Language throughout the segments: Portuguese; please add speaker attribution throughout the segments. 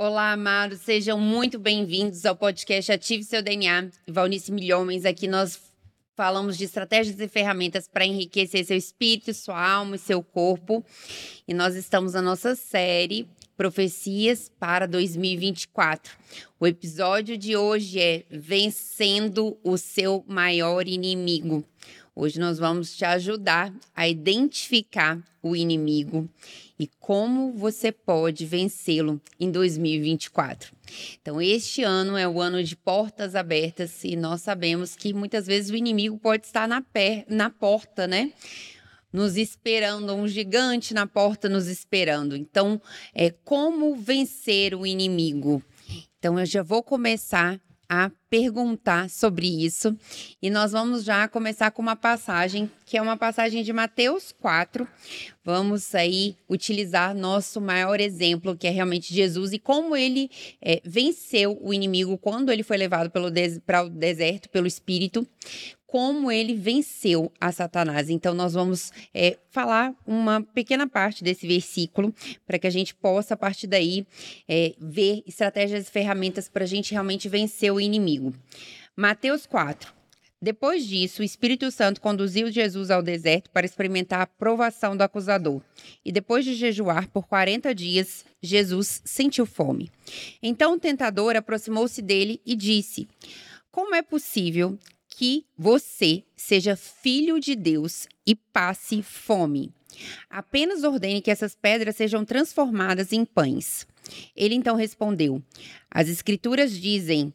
Speaker 1: Olá, amados, sejam muito bem-vindos ao podcast Ative Seu DNA. Valnice Milhomens, aqui nós falamos de estratégias e ferramentas para enriquecer seu espírito, sua alma e seu corpo. E nós estamos na nossa série Profecias para 2024. O episódio de hoje é Vencendo o seu maior inimigo. Hoje nós vamos te ajudar a identificar o inimigo e como você pode vencê-lo em 2024. Então, este ano é o ano de portas abertas e nós sabemos que muitas vezes o inimigo pode estar na, na porta, né? Nos esperando, um gigante na porta nos esperando. Então, é como vencer o inimigo? Então, eu já vou começar a perguntar sobre isso. E nós vamos já começar com uma passagem, que é uma passagem de Mateus 4. Vamos aí utilizar nosso maior exemplo, que é realmente Jesus, e como ele é, venceu o inimigo quando ele foi levado para o deserto pelo Espírito, como ele venceu a Satanás. Então, nós vamos é, falar uma pequena parte desse versículo para que a gente possa, a partir daí, é, ver estratégias e ferramentas para a gente realmente vencer o inimigo. Mateus 4. Depois disso, o Espírito Santo conduziu Jesus ao deserto para experimentar a provação do acusador. E depois de jejuar por 40 dias, Jesus sentiu fome. Então o tentador aproximou-se dele e disse: Como é possível que você seja filho de Deus e passe fome. Apenas ordene que essas pedras sejam transformadas em pães. Ele então respondeu: As Escrituras dizem.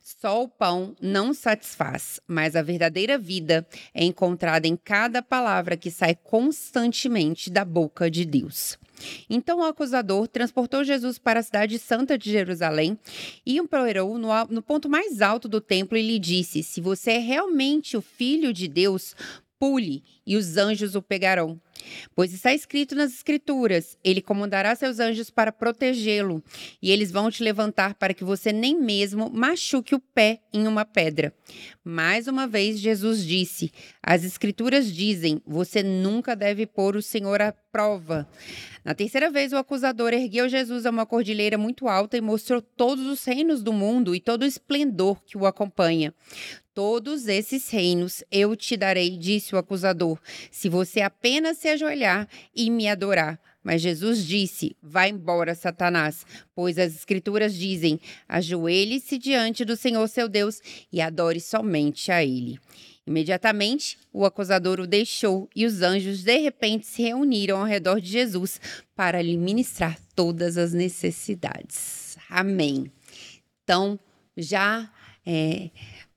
Speaker 1: Só o pão não satisfaz, mas a verdadeira vida é encontrada em cada palavra que sai constantemente da boca de Deus. Então o acusador transportou Jesus para a cidade santa de Jerusalém e o empolerou no, no ponto mais alto do templo e lhe disse: Se você é realmente o filho de Deus, pule e os anjos o pegarão. Pois está escrito nas Escrituras: Ele comandará seus anjos para protegê-lo, e eles vão te levantar para que você nem mesmo machuque o pé em uma pedra. Mais uma vez, Jesus disse: As Escrituras dizem: Você nunca deve pôr o Senhor à prova. Na terceira vez, o acusador ergueu Jesus a uma cordilheira muito alta e mostrou todos os reinos do mundo e todo o esplendor que o acompanha. Todos esses reinos eu te darei, disse o acusador, se você apenas se ajoelhar e me adorar. Mas Jesus disse: Vá embora, Satanás, pois as Escrituras dizem: ajoelhe-se diante do Senhor seu Deus e adore somente a Ele. Imediatamente, o acusador o deixou e os anjos de repente se reuniram ao redor de Jesus para lhe ministrar todas as necessidades. Amém. Então, já é,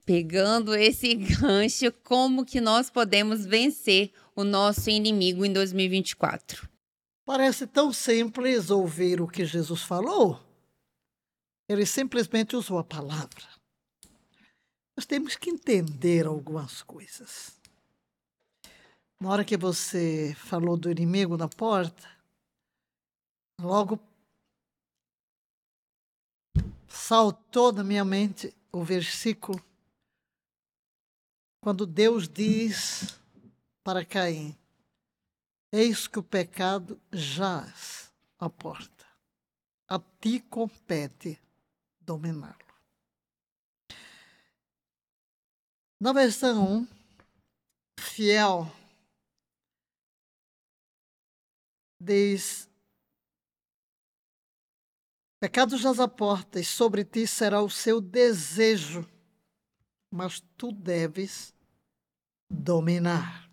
Speaker 1: pegando esse gancho, como que nós podemos vencer o nosso inimigo em 2024?
Speaker 2: Parece tão simples ouvir o que Jesus falou. Ele simplesmente usou a palavra nós temos que entender algumas coisas. Na hora que você falou do inimigo na porta, logo saltou na minha mente o versículo quando Deus diz para Caim: Eis que o pecado jaz à porta, a ti compete dominá-lo. Na versão fiel, diz: Pecado jaz a porta, e sobre ti será o seu desejo, mas tu deves dominar.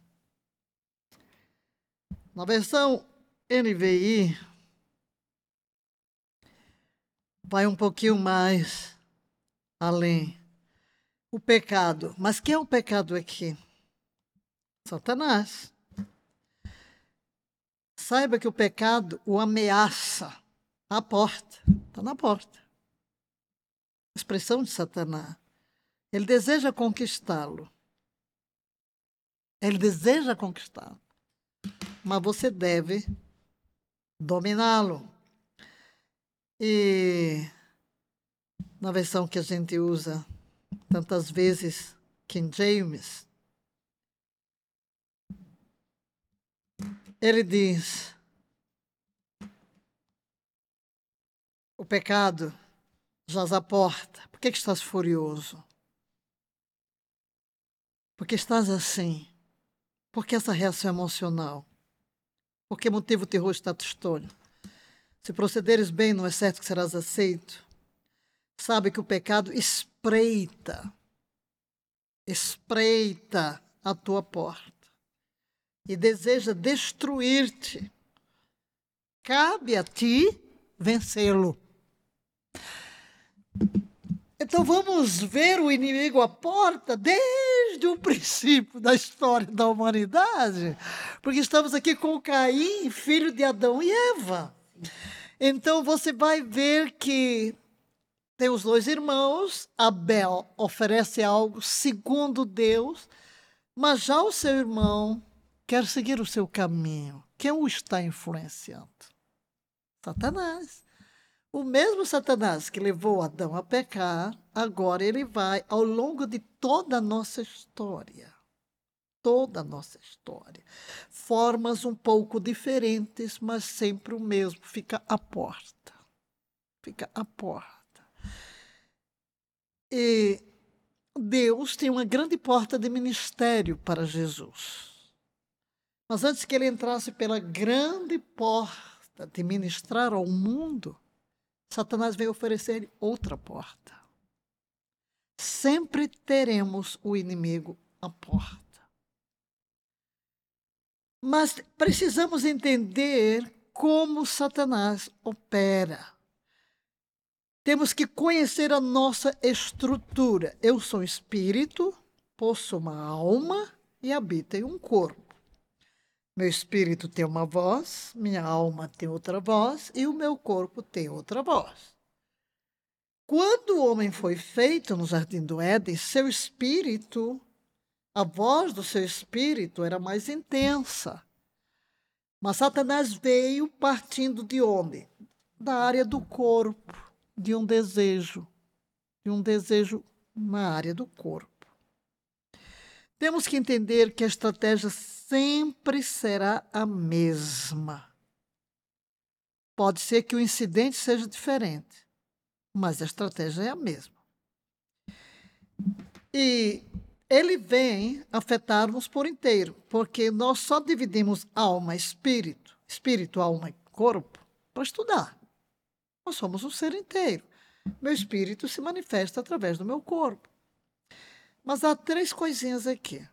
Speaker 2: Na versão NVI, vai um pouquinho mais além o pecado. Mas quem é o pecado aqui? Satanás. Saiba que o pecado o ameaça à porta. Está na porta. Expressão de Satanás. Ele deseja conquistá-lo. Ele deseja conquistá-lo. Mas você deve dominá-lo. E na versão que a gente usa tantas vezes King James, ele diz: o pecado jaz à porta. Por que, que estás furioso? Porque estás assim? Por que essa reação emocional? Por que motivo o terror está tristonho? Se procederes bem, não é certo que serás aceito. Sabe que o pecado espreita, espreita a tua porta e deseja destruir-te. Cabe a ti vencê-lo. Então vamos ver o inimigo à porta desde o princípio da história da humanidade, porque estamos aqui com Caim, filho de Adão e Eva. Então você vai ver que tem os dois irmãos, Abel oferece algo segundo Deus, mas já o seu irmão quer seguir o seu caminho. Quem o está influenciando? Satanás. O mesmo Satanás que levou Adão a pecar, agora ele vai ao longo de toda a nossa história. Toda a nossa história. Formas um pouco diferentes, mas sempre o mesmo. Fica à porta. Fica à porta. E Deus tem uma grande porta de ministério para Jesus. Mas antes que ele entrasse pela grande porta de ministrar ao mundo, Satanás veio oferecer outra porta. Sempre teremos o inimigo à porta. Mas precisamos entender como Satanás opera. Temos que conhecer a nossa estrutura. Eu sou espírito, possuo uma alma e habito em um corpo. Meu espírito tem uma voz, minha alma tem outra voz e o meu corpo tem outra voz. Quando o homem foi feito no jardim do Éden, seu espírito, a voz do seu espírito era mais intensa. Mas Satanás veio partindo de onde? Da área do corpo, de um desejo, de um desejo na área do corpo. Temos que entender que a estratégia sempre será a mesma. Pode ser que o incidente seja diferente, mas a estratégia é a mesma. E ele vem afetar-nos por inteiro, porque nós só dividimos alma, espírito, espírito, alma e corpo para estudar. Nós somos um ser inteiro. Meu espírito se manifesta através do meu corpo. Mas há três coisinhas aqui.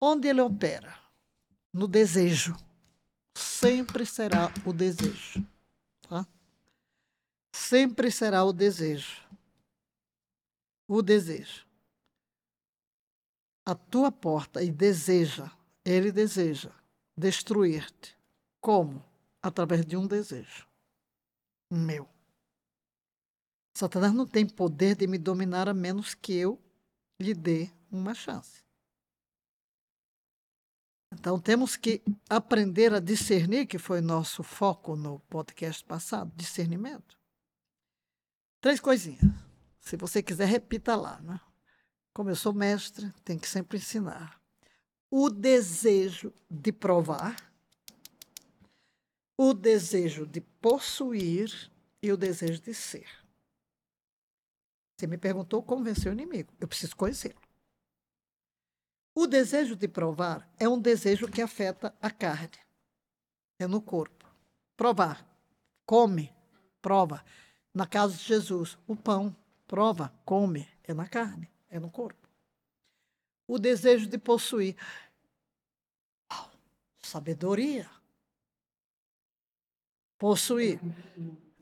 Speaker 2: Onde ele opera? No desejo. Sempre será o desejo. Tá? Sempre será o desejo. O desejo. A tua porta e deseja, ele deseja destruir-te. Como? Através de um desejo. Meu. Satanás não tem poder de me dominar a menos que eu lhe dê uma chance. Então temos que aprender a discernir, que foi nosso foco no podcast passado, discernimento. Três coisinhas. Se você quiser, repita lá. Né? Como eu sou mestre, tem que sempre ensinar. O desejo de provar, o desejo de possuir e o desejo de ser. Você me perguntou como vencer o inimigo. Eu preciso conhecê-lo. O desejo de provar é um desejo que afeta a carne. É no corpo. Provar. Come. Prova. Na casa de Jesus, o pão. Prova. Come. É na carne. É no corpo. O desejo de possuir. sabedoria. Possuir.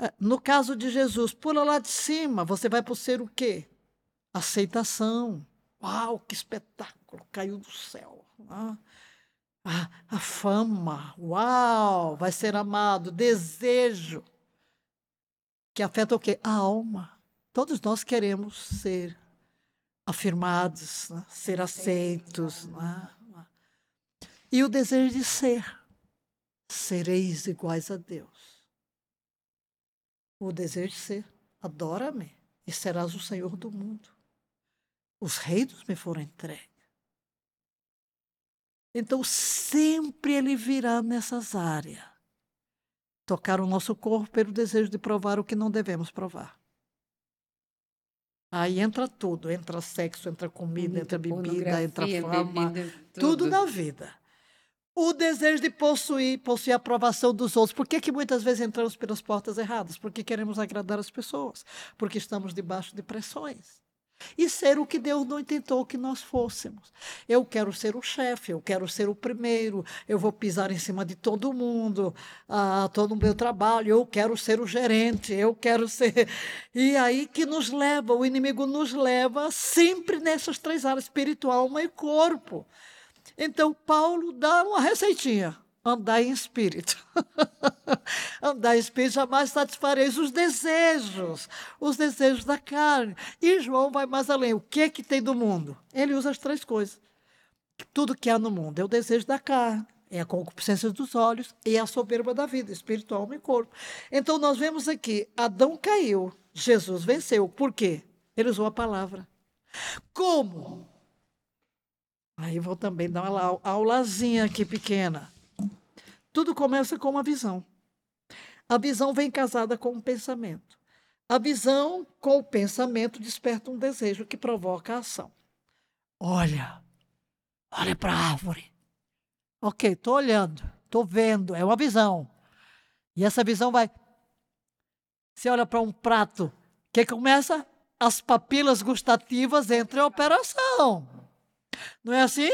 Speaker 2: É, no caso de Jesus, pula lá de cima, você vai por ser o quê? Aceitação. Uau, que espetáculo, caiu do céu. Ah, a, a fama, uau, vai ser amado, desejo. Que afeta o quê? A alma. Todos nós queremos ser afirmados, né? ser aceitos. Né? E o desejo de ser. Sereis iguais a Deus o desejo de ser: adora-me e serás o Senhor do mundo. Os reinos me foram entregues. Então, sempre ele virá nessas áreas. tocar o nosso corpo pelo desejo de provar o que não devemos provar. Aí entra tudo, entra sexo, entra comida, entra bebida, entra fama, bebida, tudo. tudo na vida. O desejo de possuir, possuir a aprovação dos outros. Por que, que muitas vezes entramos pelas portas erradas? Porque queremos agradar as pessoas, porque estamos debaixo de pressões e ser o que Deus não intentou que nós fôssemos. Eu quero ser o chefe, eu quero ser o primeiro, eu vou pisar em cima de todo mundo, ah, todo o meu trabalho, eu quero ser o gerente, eu quero ser. E aí que nos leva, o inimigo nos leva sempre nessas três áreas: espiritual, alma e corpo. Então, Paulo dá uma receitinha andar em espírito. andar em espírito jamais satisfareis os desejos, os desejos da carne. E João vai mais além. O que é que tem do mundo? Ele usa as três coisas. Tudo que há no mundo é o desejo da carne, é a concupiscência dos olhos e a soberba da vida, espiritual, e corpo. Então nós vemos aqui, Adão caiu, Jesus venceu. Por quê? Ele usou a palavra. Como? Aí vou também dar uma aulazinha aqui pequena. Tudo começa com uma visão. A visão vem casada com um pensamento. A visão com o pensamento desperta um desejo que provoca a ação. Olha, olha para a árvore. Ok, estou olhando, estou vendo, é uma visão. E essa visão vai. Você olha para um prato, que começa? As papilas gustativas entram em operação. Não é assim?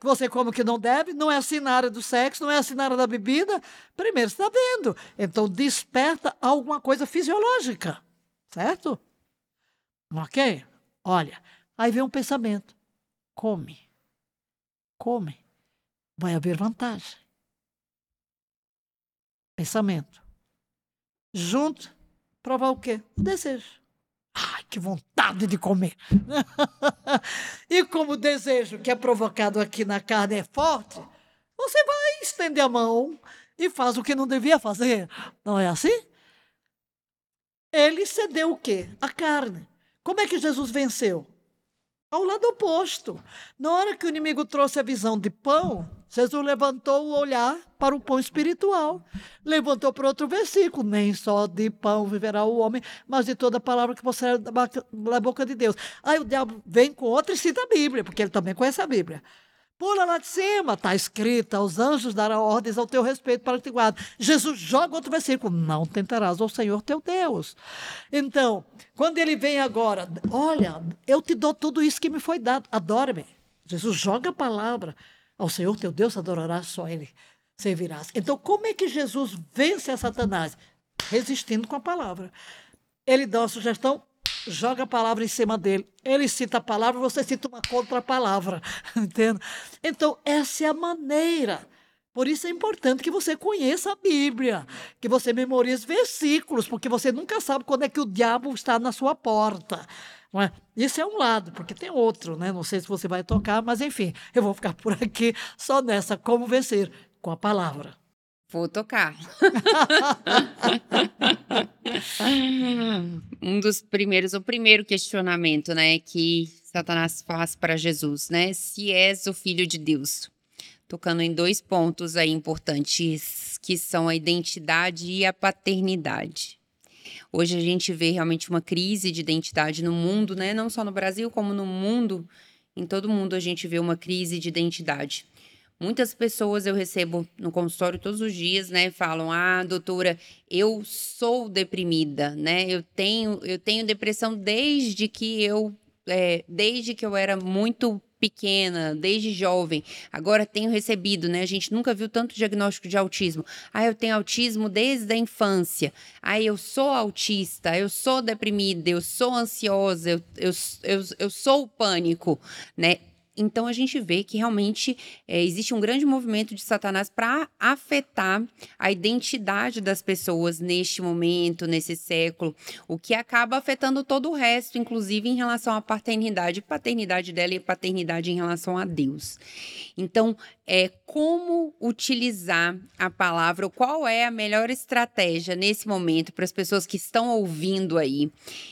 Speaker 2: que você come o que não deve, não é assim na área do sexo, não é assim na área da bebida. Primeiro, está vendo. Então, desperta alguma coisa fisiológica, certo? Ok? Olha, aí vem um pensamento. Come. Come. Vai haver vantagem. Pensamento. Junto, provar o quê? O desejo. Que vontade de comer! e como o desejo que é provocado aqui na carne é forte, você vai estender a mão e faz o que não devia fazer. Não é assim? Ele cedeu o quê? A carne. Como é que Jesus venceu? Ao lado oposto. Na hora que o inimigo trouxe a visão de pão, Jesus levantou o olhar para o pão espiritual. Levantou para outro versículo: nem só de pão viverá o homem, mas de toda palavra que você da boca de Deus. Aí o diabo vem com outra e cita a Bíblia, porque ele também conhece a Bíblia. Pula lá de cima, está escrito: os anjos darão ordens ao teu respeito para que te guardem. Jesus joga outro versículo: não tentarás ao Senhor teu Deus. Então, quando ele vem agora, olha, eu te dou tudo isso que me foi dado, adore-me. Jesus joga a palavra: ao Senhor teu Deus adorarás, só Ele servirás. Então, como é que Jesus vence a Satanás? Resistindo com a palavra. Ele dá uma sugestão, joga a palavra em cima dele. Ele cita a palavra, você cita uma contra-palavra. Entende? Então, essa é a maneira. Por isso é importante que você conheça a Bíblia, que você memorize versículos, porque você nunca sabe quando é que o diabo está na sua porta. É? Isso é um lado, porque tem outro, né? Não sei se você vai tocar, mas enfim, eu vou ficar por aqui só nessa como vencer com a palavra.
Speaker 1: Vou tocar. um dos primeiros, o primeiro questionamento, né, que Satanás faz para Jesus, né? Se és o filho de Deus. Tocando em dois pontos aí importantes, que são a identidade e a paternidade. Hoje a gente vê realmente uma crise de identidade no mundo, né? Não só no Brasil, como no mundo. Em todo mundo a gente vê uma crise de identidade. Muitas pessoas eu recebo no consultório todos os dias, né? Falam: "Ah, doutora, eu sou deprimida, né? Eu tenho eu tenho depressão desde que eu é, desde que eu era muito pequena, desde jovem. Agora tenho recebido, né? A gente nunca viu tanto diagnóstico de autismo. Ah, eu tenho autismo desde a infância. Ah, eu sou autista, eu sou deprimida, eu sou ansiosa, eu, eu, eu, eu sou o pânico, né? Então a gente vê que realmente é, existe um grande movimento de Satanás para afetar a identidade das pessoas neste momento, nesse século, o que acaba afetando todo o resto, inclusive em relação à paternidade, paternidade dela e paternidade em relação a Deus. Então, é como utilizar a palavra, qual é a melhor estratégia nesse momento para as pessoas que estão ouvindo aí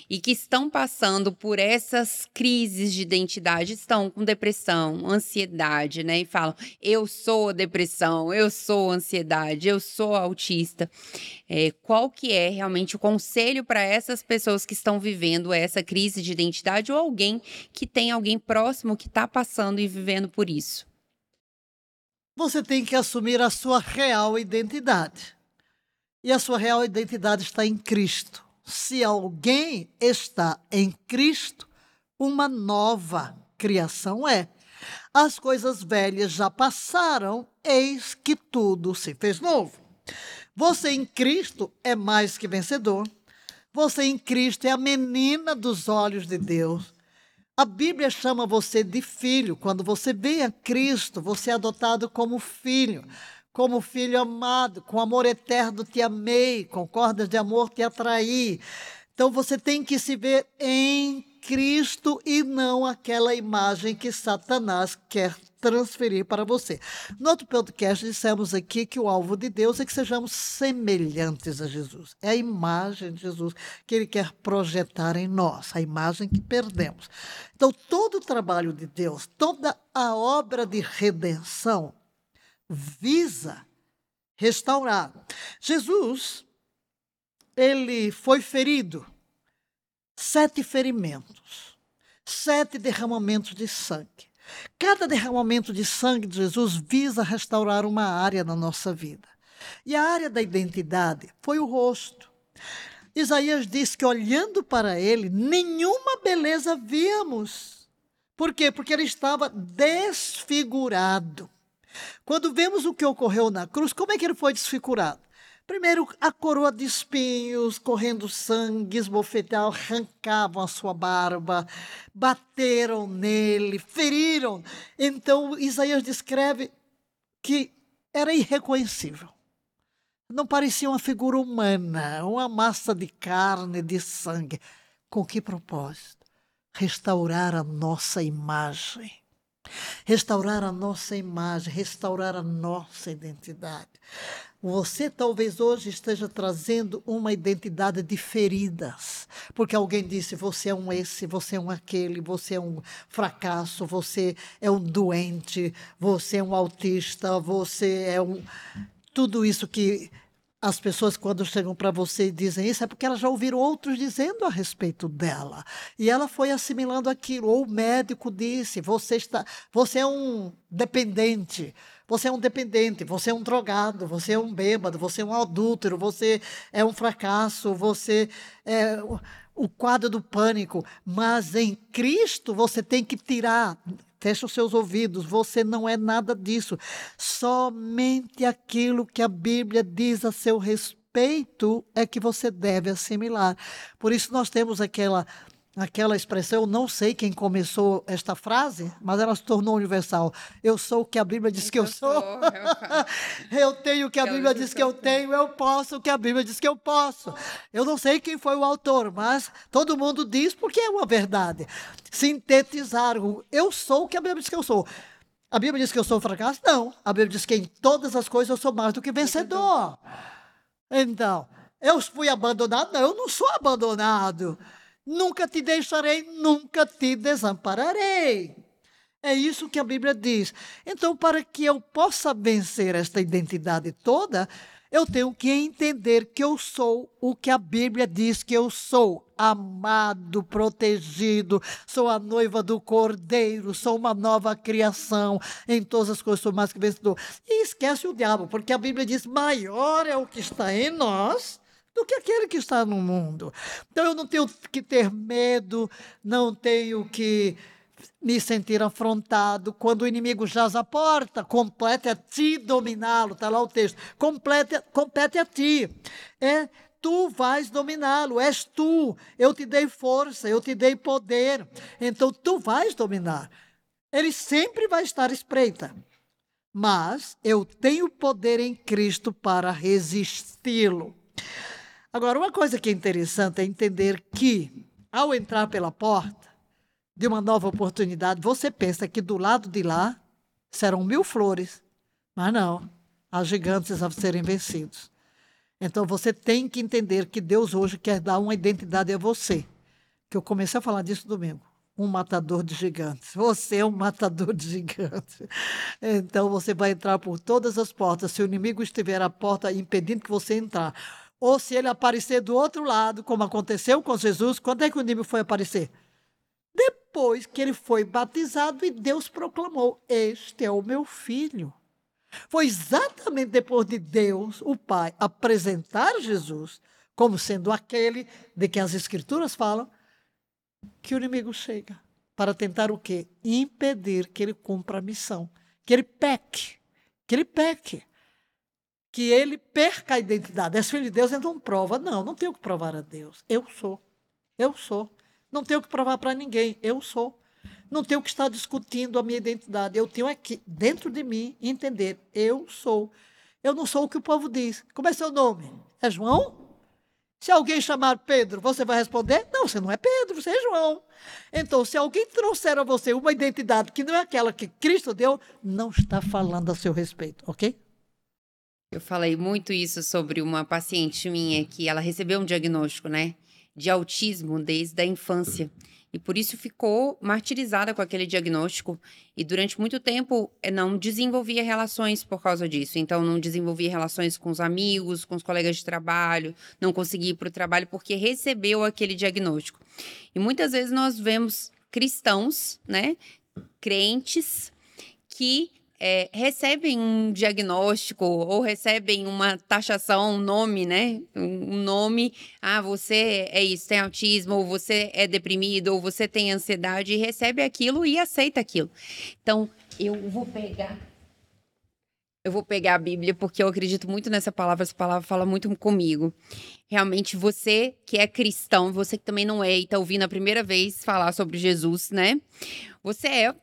Speaker 1: e que estão passando por essas crises de identidade, estão com depressão depressão, ansiedade, né? E falam: eu sou depressão, eu sou ansiedade, eu sou autista. É, qual que é realmente o conselho para essas pessoas que estão vivendo essa crise de identidade ou alguém que tem alguém próximo que está passando e vivendo por isso?
Speaker 2: Você tem que assumir a sua real identidade. E a sua real identidade está em Cristo. Se alguém está em Cristo, uma nova criação é. As coisas velhas já passaram, eis que tudo se fez novo. Você em Cristo é mais que vencedor. Você em Cristo é a menina dos olhos de Deus. A Bíblia chama você de filho. Quando você vem a Cristo, você é adotado como filho como filho amado, com amor eterno te amei, com cordas de amor te atraí. Então você tem que se ver em Cristo e não aquela imagem que Satanás quer transferir para você. No outro podcast dissemos aqui que o alvo de Deus é que sejamos semelhantes a Jesus. É a imagem de Jesus que ele quer projetar em nós, a imagem que perdemos. Então todo o trabalho de Deus, toda a obra de redenção visa restaurar. Jesus, ele foi ferido, sete ferimentos, sete derramamentos de sangue. Cada derramamento de sangue de Jesus visa restaurar uma área na nossa vida. E a área da identidade foi o rosto. Isaías diz que olhando para ele, nenhuma beleza víamos. Por quê? Porque ele estava desfigurado. Quando vemos o que ocorreu na cruz, como é que ele foi desfigurado? Primeiro, a coroa de espinhos, correndo sangue, esbofeteavam, arrancavam a sua barba, bateram nele, feriram. Então, Isaías descreve que era irreconhecível. Não parecia uma figura humana, uma massa de carne, de sangue. Com que propósito? Restaurar a nossa imagem restaurar a nossa imagem, restaurar a nossa identidade. Você talvez hoje esteja trazendo uma identidade de feridas, porque alguém disse: você é um esse, você é um aquele, você é um fracasso, você é um doente, você é um autista, você é um. Tudo isso que as pessoas, quando chegam para você e dizem isso, é porque elas já ouviram outros dizendo a respeito dela. E ela foi assimilando aquilo. Ou o médico disse: você, está, você é um dependente. Você é um dependente, você é um drogado, você é um bêbado, você é um adúltero, você é um fracasso, você é o quadro do pânico. Mas em Cristo você tem que tirar Feche os seus ouvidos, você não é nada disso. Somente aquilo que a Bíblia diz a seu respeito é que você deve assimilar. Por isso nós temos aquela aquela expressão, eu não sei quem começou esta frase, mas ela se tornou universal. Eu sou o que a Bíblia diz que eu sou. eu tenho o que a Bíblia diz que eu tenho, eu posso o que a Bíblia diz que eu posso. Eu não sei quem foi o autor, mas todo mundo diz porque é uma verdade. Sintetizar o eu sou o que a Bíblia diz que eu sou. A Bíblia diz que eu sou fracasso? Não. A Bíblia diz que em todas as coisas eu sou mais do que vencedor. Então, eu fui abandonado? Não, eu não sou abandonado. Nunca te deixarei, nunca te desampararei. É isso que a Bíblia diz. Então, para que eu possa vencer esta identidade toda, eu tenho que entender que eu sou o que a Bíblia diz que eu sou. Amado, protegido, sou a noiva do Cordeiro, sou uma nova criação, em todas as coisas sou mais que vencedor. E esquece o diabo, porque a Bíblia diz: maior é o que está em nós do que aquele que está no mundo. Então eu não tenho que ter medo, não tenho que me sentir afrontado quando o inimigo jaz à porta. Compete a ti dominá-lo, está lá o texto. Complete, compete a ti. É tu vais dominá-lo, és tu. Eu te dei força, eu te dei poder. Então tu vais dominar. Ele sempre vai estar espreita. Mas eu tenho poder em Cristo para resisti-lo. Agora, uma coisa que é interessante é entender que, ao entrar pela porta de uma nova oportunidade, você pensa que do lado de lá serão mil flores, mas não, há gigantes a serem vencidos. Então você tem que entender que Deus hoje quer dar uma identidade a você. Que eu comecei a falar disso domingo. um matador de gigantes. Você é um matador de gigantes. Então você vai entrar por todas as portas. Se o inimigo estiver à porta impedindo que você entrar, ou se ele aparecer do outro lado, como aconteceu com Jesus, quando é que o inimigo foi aparecer? Depois que ele foi batizado e Deus proclamou: Este é o meu filho. Foi exatamente depois de Deus, o Pai, apresentar Jesus como sendo aquele de que as Escrituras falam, que o inimigo chega para tentar o quê? Impedir que ele cumpra a missão, que ele peque, que ele peque, que ele perca a identidade. És filho de Deus, então prova. Não, não tenho que provar a Deus. Eu sou. Eu sou. Não tenho que provar para ninguém. Eu sou. Não tenho que estar discutindo a minha identidade. Eu tenho aqui, dentro de mim, entender. Eu sou. Eu não sou o que o povo diz. Como é seu nome? É João? Se alguém chamar Pedro, você vai responder? Não, você não é Pedro, você é João. Então, se alguém trouxer a você uma identidade que não é aquela que Cristo deu, não está falando a seu respeito, ok?
Speaker 1: Eu falei muito isso sobre uma paciente minha que ela recebeu um diagnóstico, né, de autismo desde a infância e por isso ficou martirizada com aquele diagnóstico e durante muito tempo eh, não desenvolvia relações por causa disso. Então não desenvolvia relações com os amigos, com os colegas de trabalho, não conseguia ir para o trabalho porque recebeu aquele diagnóstico. E muitas vezes nós vemos cristãos, né, crentes que é, recebem um diagnóstico ou recebem uma taxação, um nome, né? Um nome, ah, você é isso, tem autismo, ou você é deprimido, ou você tem ansiedade, e recebe aquilo e aceita aquilo. Então, eu vou pegar. Eu vou pegar a Bíblia porque eu acredito muito nessa palavra, essa palavra fala muito comigo. Realmente, você que é cristão, você que também não é e está ouvindo a primeira vez falar sobre Jesus, né? Você é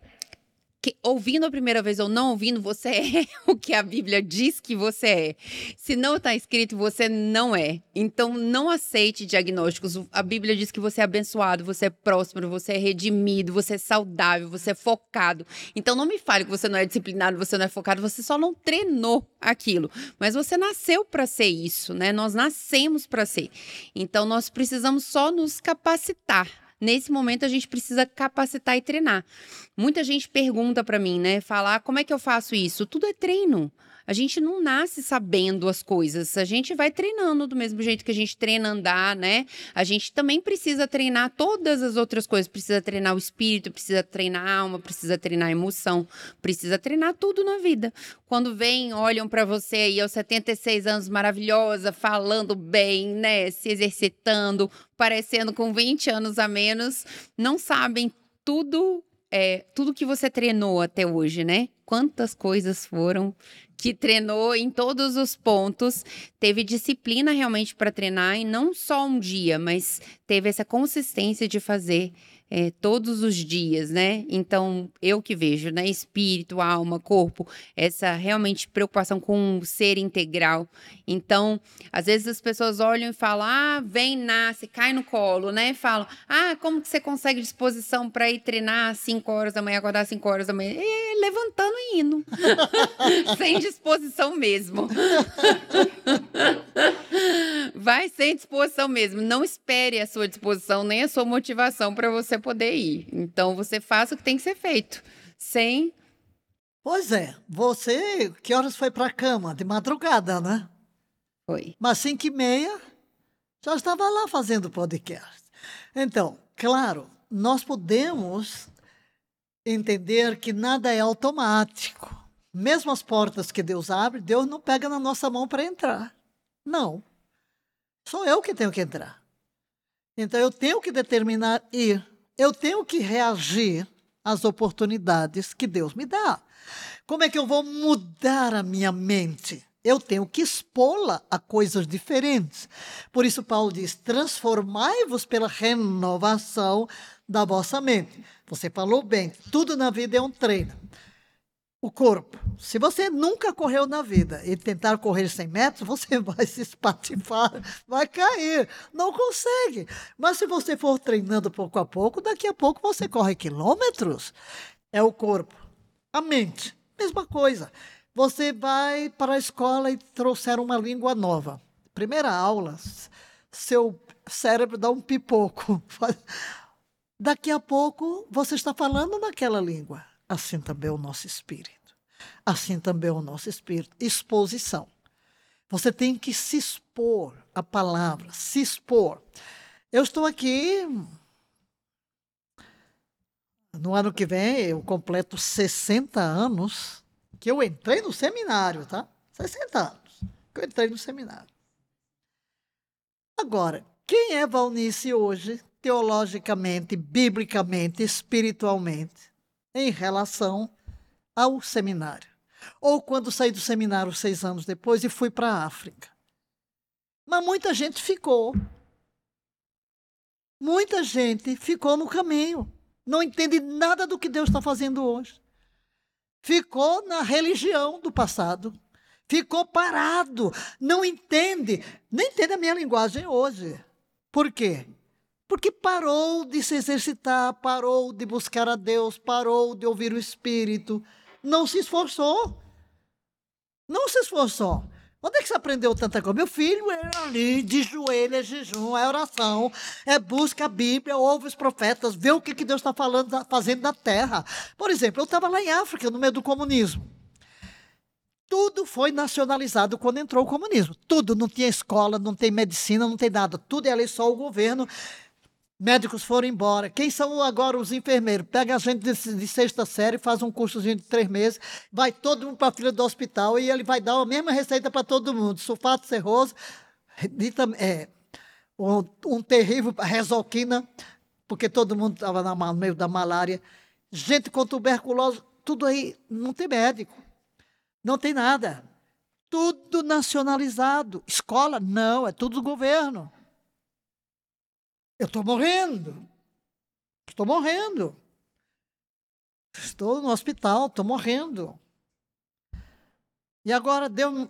Speaker 1: que, ouvindo a primeira vez ou não ouvindo, você é o que a Bíblia diz que você é. Se não está escrito, você não é. Então, não aceite diagnósticos. A Bíblia diz que você é abençoado, você é próspero, você é redimido, você é saudável, você é focado. Então, não me fale que você não é disciplinado, você não é focado, você só não treinou aquilo. Mas você nasceu para ser isso, né? Nós nascemos para ser. Então, nós precisamos só nos capacitar Nesse momento a gente precisa capacitar e treinar. Muita gente pergunta para mim, né, falar como é que eu faço isso? Tudo é treino. A gente não nasce sabendo as coisas, a gente vai treinando do mesmo jeito que a gente treina andar, né? A gente também precisa treinar todas as outras coisas, precisa treinar o espírito, precisa treinar a alma, precisa treinar a emoção, precisa treinar tudo na vida. Quando vem, olham para você aí aos 76 anos maravilhosa, falando bem, né, se exercitando, parecendo com 20 anos a menos, não sabem tudo é, tudo que você treinou até hoje, né? Quantas coisas foram que treinou em todos os pontos, teve disciplina realmente para treinar e não só um dia, mas teve essa consistência de fazer é, todos os dias, né? Então, eu que vejo, né? Espírito, alma, corpo, essa realmente preocupação com o ser integral. Então, às vezes as pessoas olham e falam: ah, vem, nasce, cai no colo, né? Falam: ah, como que você consegue disposição para ir treinar às 5 horas da manhã, acordar às 5 horas da manhã? E, levantando e indo. sem disposição mesmo. Vai sem disposição mesmo. Não espere a sua disposição nem a sua motivação para você poder ir. Então você faça o que tem que ser feito. Sem.
Speaker 2: Pois é. Você, que horas foi para a cama? De madrugada, né?
Speaker 1: Foi.
Speaker 2: Mas cinco e meia já estava lá fazendo podcast. Então, claro, nós podemos entender que nada é automático. Mesmo as portas que Deus abre, Deus não pega na nossa mão para entrar. Não. Sou eu que tenho que entrar. Então eu tenho que determinar ir. Eu tenho que reagir às oportunidades que Deus me dá. Como é que eu vou mudar a minha mente? Eu tenho que expô-la a coisas diferentes. Por isso, Paulo diz: transformai-vos pela renovação da vossa mente. Você falou bem, tudo na vida é um treino o corpo. Se você nunca correu na vida e tentar correr 100 metros, você vai se espatifar, vai cair, não consegue. Mas se você for treinando pouco a pouco, daqui a pouco você corre quilômetros. É o corpo. A mente, mesma coisa. Você vai para a escola e trouxer uma língua nova. Primeira aula, seu cérebro dá um pipoco. daqui a pouco você está falando naquela língua. Assim também é o nosso espírito. Assim também é o nosso espírito. Exposição. Você tem que se expor à palavra, se expor. Eu estou aqui. No ano que vem, eu completo 60 anos que eu entrei no seminário, tá? 60 anos que eu entrei no seminário. Agora, quem é Valnice hoje, teologicamente, biblicamente, espiritualmente, em relação ao seminário? Ou quando saí do seminário seis anos depois e fui para a África. Mas muita gente ficou. Muita gente ficou no caminho. Não entende nada do que Deus está fazendo hoje. Ficou na religião do passado. Ficou parado. Não entende. Nem entende a minha linguagem hoje. Por quê? Porque parou de se exercitar, parou de buscar a Deus, parou de ouvir o Espírito. Não se esforçou. Não se esforçou. Onde é que você aprendeu tanta coisa? Meu filho é ali, de joelho, é jejum, é oração, é busca a Bíblia, ouve os profetas, vê o que, que Deus está falando, fazendo na terra. Por exemplo, eu estava lá em África, no meio do comunismo. Tudo foi nacionalizado quando entrou o comunismo. Tudo, não tinha escola, não tem medicina, não tem nada. Tudo é ali só o governo. Médicos foram embora. Quem são agora os enfermeiros? Pega a gente de, de sexta série, faz um cursozinho de três meses, vai todo mundo para a fila do hospital e ele vai dar a mesma receita para todo mundo: sulfato serroso, é, um, um terrível resolquina, porque todo mundo estava no meio da malária. Gente com tuberculose, tudo aí, não tem médico, não tem nada. Tudo nacionalizado. Escola, não, é tudo do governo. Eu estou morrendo. Estou morrendo. Estou no hospital, estou morrendo. E agora Deus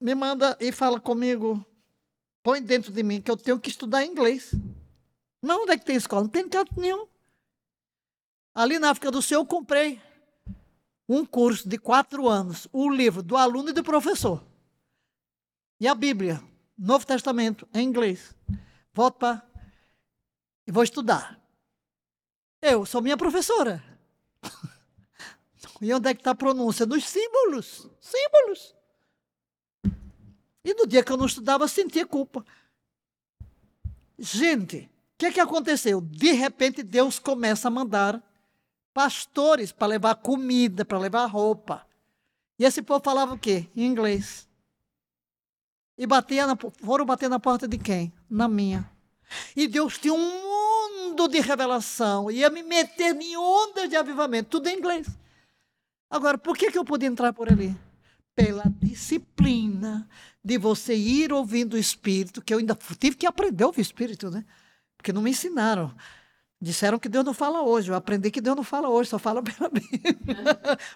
Speaker 2: me manda e fala comigo, põe dentro de mim que eu tenho que estudar inglês. Não, onde é que tem escola? Não tem canto nenhum. Ali na África do Sul eu comprei um curso de quatro anos, o livro do aluno e do professor. E a Bíblia, Novo Testamento, em inglês. Volto para e vou estudar. Eu sou minha professora. E onde é que está a pronúncia? Nos símbolos. Símbolos. E no dia que eu não estudava, sentia culpa. Gente, o que, que aconteceu? De repente, Deus começa a mandar pastores para levar comida, para levar roupa. E esse povo falava o quê? Em inglês. E batia na, foram bater na porta de quem? Na minha. E Deus tinha um mundo de revelação, ia me meter em ondas de avivamento, tudo em inglês. Agora, por que, que eu pude entrar por ali? Pela disciplina de você ir ouvindo o Espírito, que eu ainda tive que aprender a ouvir o Espírito, né? Porque não me ensinaram. Disseram que Deus não fala hoje. Eu aprendi que Deus não fala hoje, só fala pela Bíblia.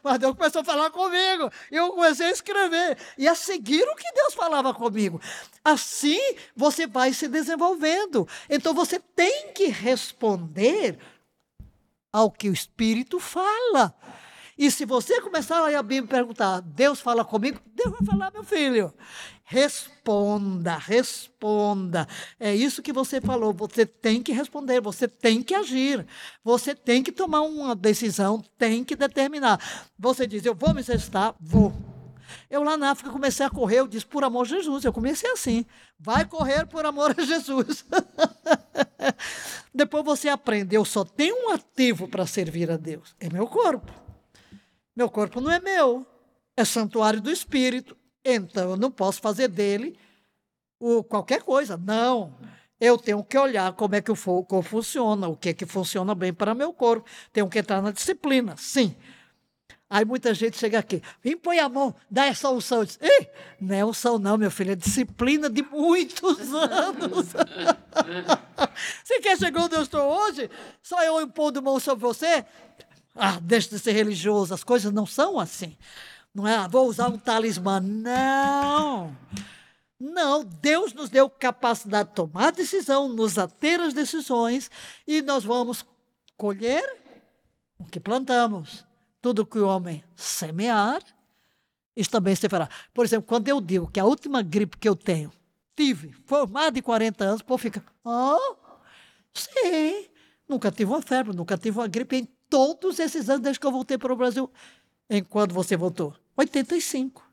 Speaker 2: Mas Deus começou a falar comigo. E eu comecei a escrever. E a seguir o que Deus falava comigo. Assim você vai se desenvolvendo. Então você tem que responder ao que o Espírito fala. E se você começar a ler a Bíblia e perguntar, Deus fala comigo? Deus vai falar, meu filho. Responda, responda. É isso que você falou. Você tem que responder, você tem que agir, você tem que tomar uma decisão, tem que determinar. Você diz, eu vou me exercitar? Vou. Eu lá na África comecei a correr, eu disse, por amor a Jesus. Eu comecei assim, vai correr por amor a Jesus. Depois você aprende, eu só tenho um ativo para servir a Deus, é meu corpo. Meu corpo não é meu, é santuário do Espírito. Então eu não posso fazer dele o, qualquer coisa. Não. Eu tenho que olhar como é que o corpo funciona, o que é que funciona bem para meu corpo. Tenho que entrar na disciplina, sim. Aí muita gente chega aqui, vem põe a mão, dá essa unção. Eu Ei, não é unção não, meu filho, é disciplina de muitos anos. você quer chegar onde eu estou hoje? Só eu impondo mão sobre você? Ah, deixa de ser religioso. As coisas não são assim. Não é, ah, vou usar um talismã. Não. Não, Deus nos deu capacidade de tomar decisão, nos ater às decisões e nós vamos colher o que plantamos. Tudo que o homem semear, isso também se fará. Por exemplo, quando eu digo que a última gripe que eu tenho, tive, foi mais de 40 anos, o povo fica, oh, sim, Nunca tive uma febre, nunca tive uma gripe em todos esses anos desde que eu voltei para o Brasil. Em quando você voltou? 85.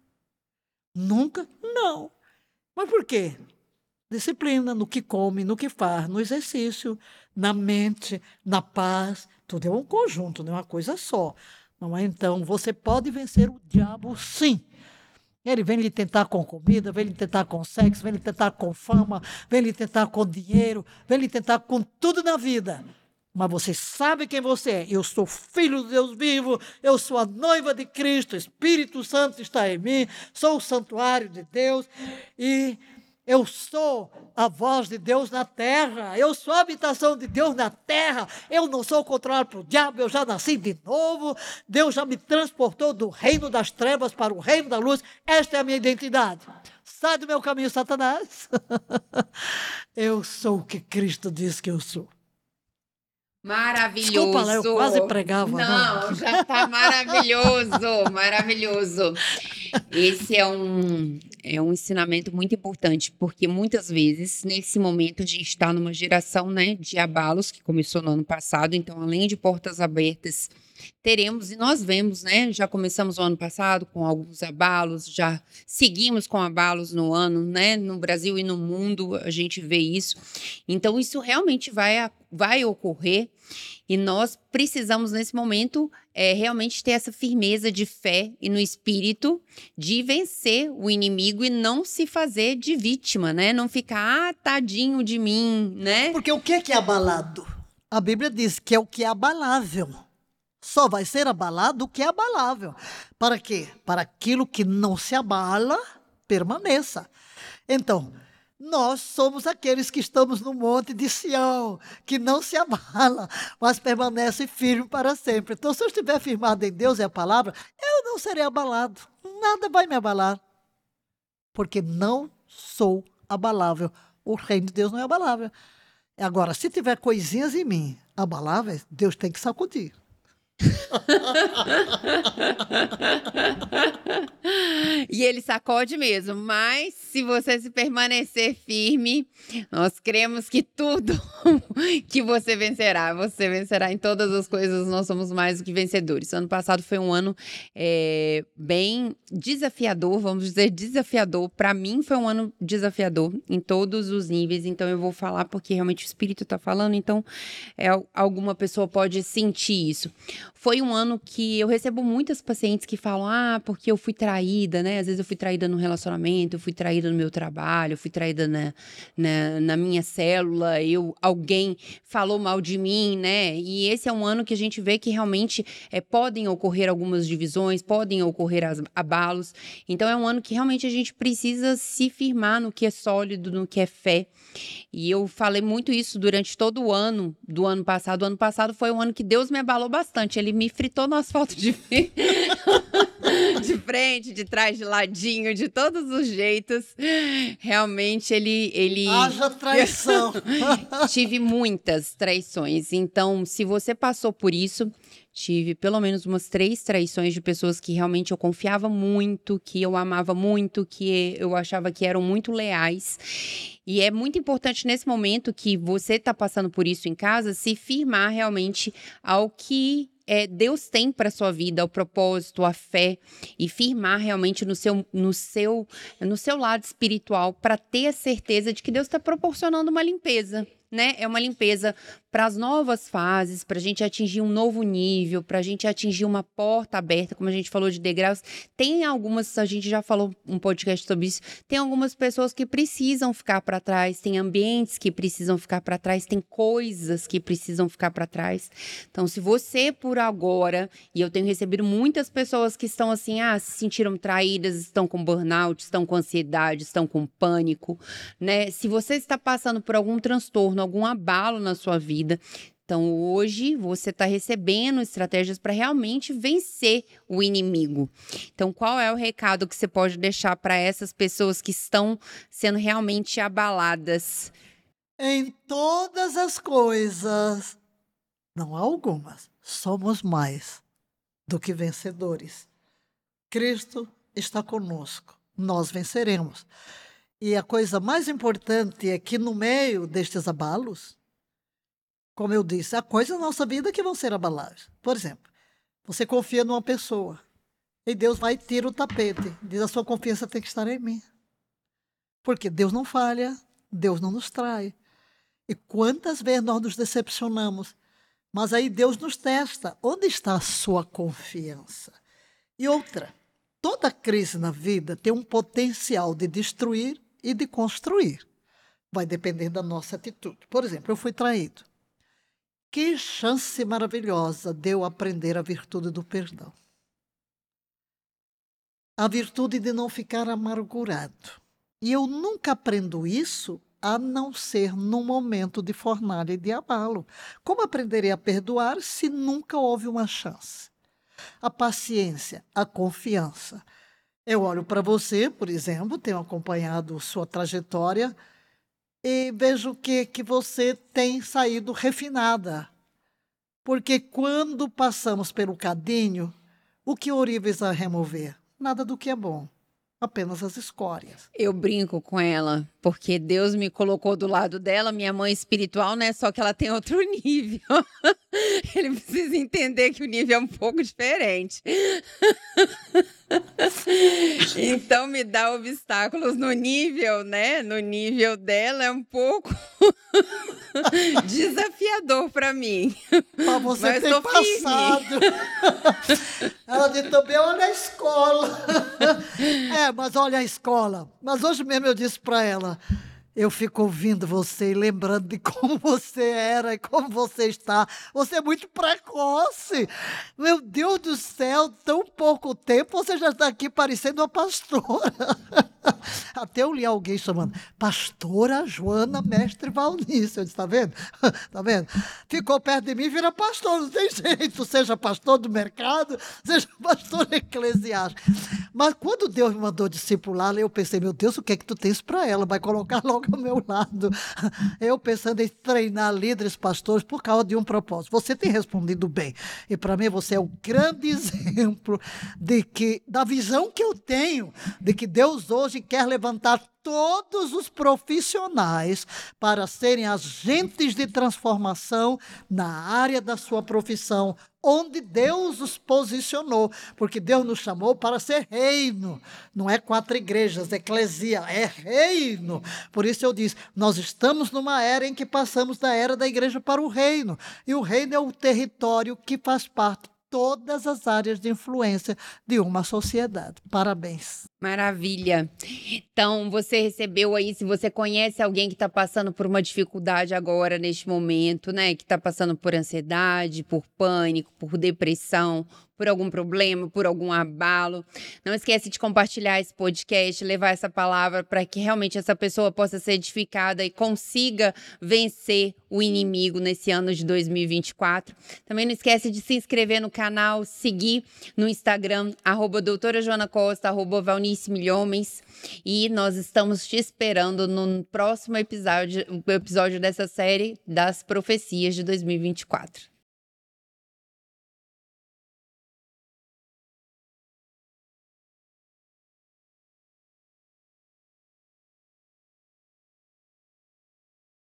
Speaker 2: Nunca? Não. Mas por quê? Disciplina no que come, no que faz, no exercício, na mente, na paz. Tudo é um conjunto, não é uma coisa só. Não é? Então, você pode vencer o diabo sim. Ele vem lhe tentar com comida, vem lhe tentar com sexo, vem lhe tentar com fama, vem lhe tentar com dinheiro, vem lhe tentar com tudo na vida. Mas você sabe quem você é. Eu sou filho de Deus vivo, eu sou a noiva de Cristo, o Espírito Santo está em mim, sou o santuário de Deus e eu sou a voz de Deus na terra. Eu sou a habitação de Deus na terra. Eu não sou controlado pelo diabo. Eu já nasci de novo. Deus já me transportou do reino das trevas para o reino da luz. Esta é a minha identidade. Sai do meu caminho, Satanás. eu sou o que Cristo diz que eu sou.
Speaker 1: Maravilhoso.
Speaker 2: Desculpa, lá, eu quase pregava.
Speaker 1: Não, não. já está maravilhoso, maravilhoso. Esse é um, é um ensinamento muito importante, porque muitas vezes, nesse momento, a gente está numa geração né, de abalos, que começou no ano passado, então, além de portas abertas teremos, e nós vemos, né? Já começamos o ano passado com alguns abalos, já seguimos com abalos no ano, né? No Brasil e no mundo, a gente vê isso. Então, isso realmente vai, vai ocorrer e nós precisamos, nesse momento, é, realmente ter essa firmeza de fé e no espírito de vencer o inimigo e não se fazer de vítima, né? Não ficar, ah, tadinho de mim, né?
Speaker 2: Porque o que é que é abalado? A Bíblia diz que é o que é abalável. Só vai ser abalado o que é abalável. Para quê? Para aquilo que não se abala, permaneça. Então, nós somos aqueles que estamos no monte de Sião, que não se abala, mas permanece firme para sempre. Então, se eu estiver firmado em Deus e a palavra, eu não serei abalado. Nada vai me abalar. Porque não sou abalável. O reino de Deus não é abalável. Agora, se tiver coisinhas em mim abaláveis, Deus tem que sacudir.
Speaker 1: e ele sacode mesmo, mas se você se permanecer firme, nós cremos que tudo que você vencerá, você vencerá em todas as coisas, nós somos mais do que vencedores. Ano passado foi um ano é, bem desafiador, vamos dizer desafiador. Para mim foi um ano desafiador em todos os níveis, então eu vou falar porque realmente o Espírito está falando, então é, alguma pessoa pode sentir isso foi um ano que eu recebo muitas pacientes que falam: ah, porque eu fui traída, né? Às vezes eu fui traída no relacionamento, eu fui traída no meu trabalho, eu fui traída na, na, na, minha célula, eu, alguém falou mal de mim, né? E esse é um ano que a gente vê que realmente é, podem ocorrer algumas divisões, podem ocorrer as, abalos. Então é um ano que realmente a gente precisa se firmar no que é sólido, no que é fé. E eu falei muito isso durante todo o ano do ano passado. O ano passado foi um ano que Deus me abalou bastante. Ele me fritou no asfalto de de frente, de trás, de ladinho, de todos os jeitos. Realmente ele ele
Speaker 2: Haja traição.
Speaker 1: Tive muitas traições. Então, se você passou por isso, tive pelo menos umas três traições de pessoas que realmente eu confiava muito, que eu amava muito, que eu achava que eram muito leais. E é muito importante nesse momento que você está passando por isso em casa, se firmar realmente ao que é, Deus tem para sua vida, o propósito, a fé e firmar realmente no seu, no seu, no seu lado espiritual para ter a certeza de que Deus está proporcionando uma limpeza né? É uma limpeza para as novas fases, para a gente atingir um novo nível, para a gente atingir uma porta aberta, como a gente falou de degraus. Tem algumas, a gente já falou um podcast sobre isso, tem algumas pessoas que precisam ficar para trás, tem ambientes que precisam ficar para trás, tem coisas que precisam ficar para trás. Então, se você por agora, e eu tenho recebido muitas pessoas que estão assim, ah, se sentiram traídas, estão com burnout, estão com ansiedade, estão com pânico, né? Se você está passando por algum transtorno, algum abalo na sua vida. Então, hoje você está recebendo estratégias para realmente vencer o inimigo. Então, qual é o recado que você pode deixar para essas pessoas que estão sendo realmente abaladas?
Speaker 2: Em todas as coisas, não há algumas, somos mais do que vencedores. Cristo está conosco, nós venceremos. E a coisa mais importante é que, no meio destes abalos, como eu disse, há coisas na nossa vida que vão ser abaladas. Por exemplo, você confia numa pessoa e Deus vai tirar o tapete. Diz: a sua confiança tem que estar em mim. Porque Deus não falha, Deus não nos trai. E quantas vezes nós nos decepcionamos? Mas aí Deus nos testa. Onde está a sua confiança? E outra, toda crise na vida tem um potencial de destruir e de construir. Vai depender da nossa atitude. Por exemplo, eu fui traído. Que chance maravilhosa de eu aprender a virtude do perdão. A virtude de não ficar amargurado. E eu nunca aprendo isso a não ser num momento de fornalha e de abalo. Como aprenderei a perdoar se nunca houve uma chance? A paciência, a confiança. Eu olho para você, por exemplo, tenho acompanhado sua trajetória e vejo que, que você tem saído refinada. Porque quando passamos pelo cadinho, o que ourives a remover? Nada do que é bom apenas as escórias.
Speaker 1: Eu brinco com ela, porque Deus me colocou do lado dela, minha mãe espiritual, né? Só que ela tem outro nível. Ele precisa entender que o nível é um pouco diferente. então me dá obstáculos no nível, né? No nível dela é um pouco desafiador para mim.
Speaker 2: Mas você Mas tem passado. Ela disse também, olha a escola. é, mas olha a escola. Mas hoje mesmo eu disse para ela, eu fico ouvindo você e lembrando de como você era e como você está. Você é muito precoce. Meu Deus do céu, tão pouco tempo você já está aqui parecendo uma pastora. Até eu li alguém chamando Pastora Joana Mestre Valnício. Eu disse, tá vendo? tá vendo? Ficou perto de mim e vira pastor, não tem jeito. Seja pastor do mercado, seja pastor eclesiástico. Mas quando Deus me mandou discipular, eu pensei, meu Deus, o que é que tu tens para ela? Vai colocar logo ao meu lado. Eu pensando em treinar líderes, pastores, por causa de um propósito. Você tem respondido bem. E para mim você é o grande exemplo de que da visão que eu tenho de que Deus hoje quer levantar todos os profissionais para serem agentes de transformação na área da sua profissão, onde Deus os posicionou, porque Deus nos chamou para ser reino. Não é quatro igrejas, eclesia, é reino. Por isso eu disse, nós estamos numa era em que passamos da era da igreja para o reino, e o reino é o território que faz parte todas as áreas de influência de uma sociedade. Parabéns.
Speaker 1: Maravilha. Então, você recebeu aí, se você conhece alguém que está passando por uma dificuldade agora, neste momento, né? Que está passando por ansiedade, por pânico, por depressão, por algum problema, por algum abalo. Não esquece de compartilhar esse podcast, levar essa palavra para que realmente essa pessoa possa ser edificada e consiga vencer o inimigo nesse ano de 2024. Também não esquece de se inscrever no canal, seguir no Instagram, arroba doutora Joana Costa, arroba Valnice Milhomens. E nós estamos te esperando no próximo episódio, episódio dessa série das profecias de 2024.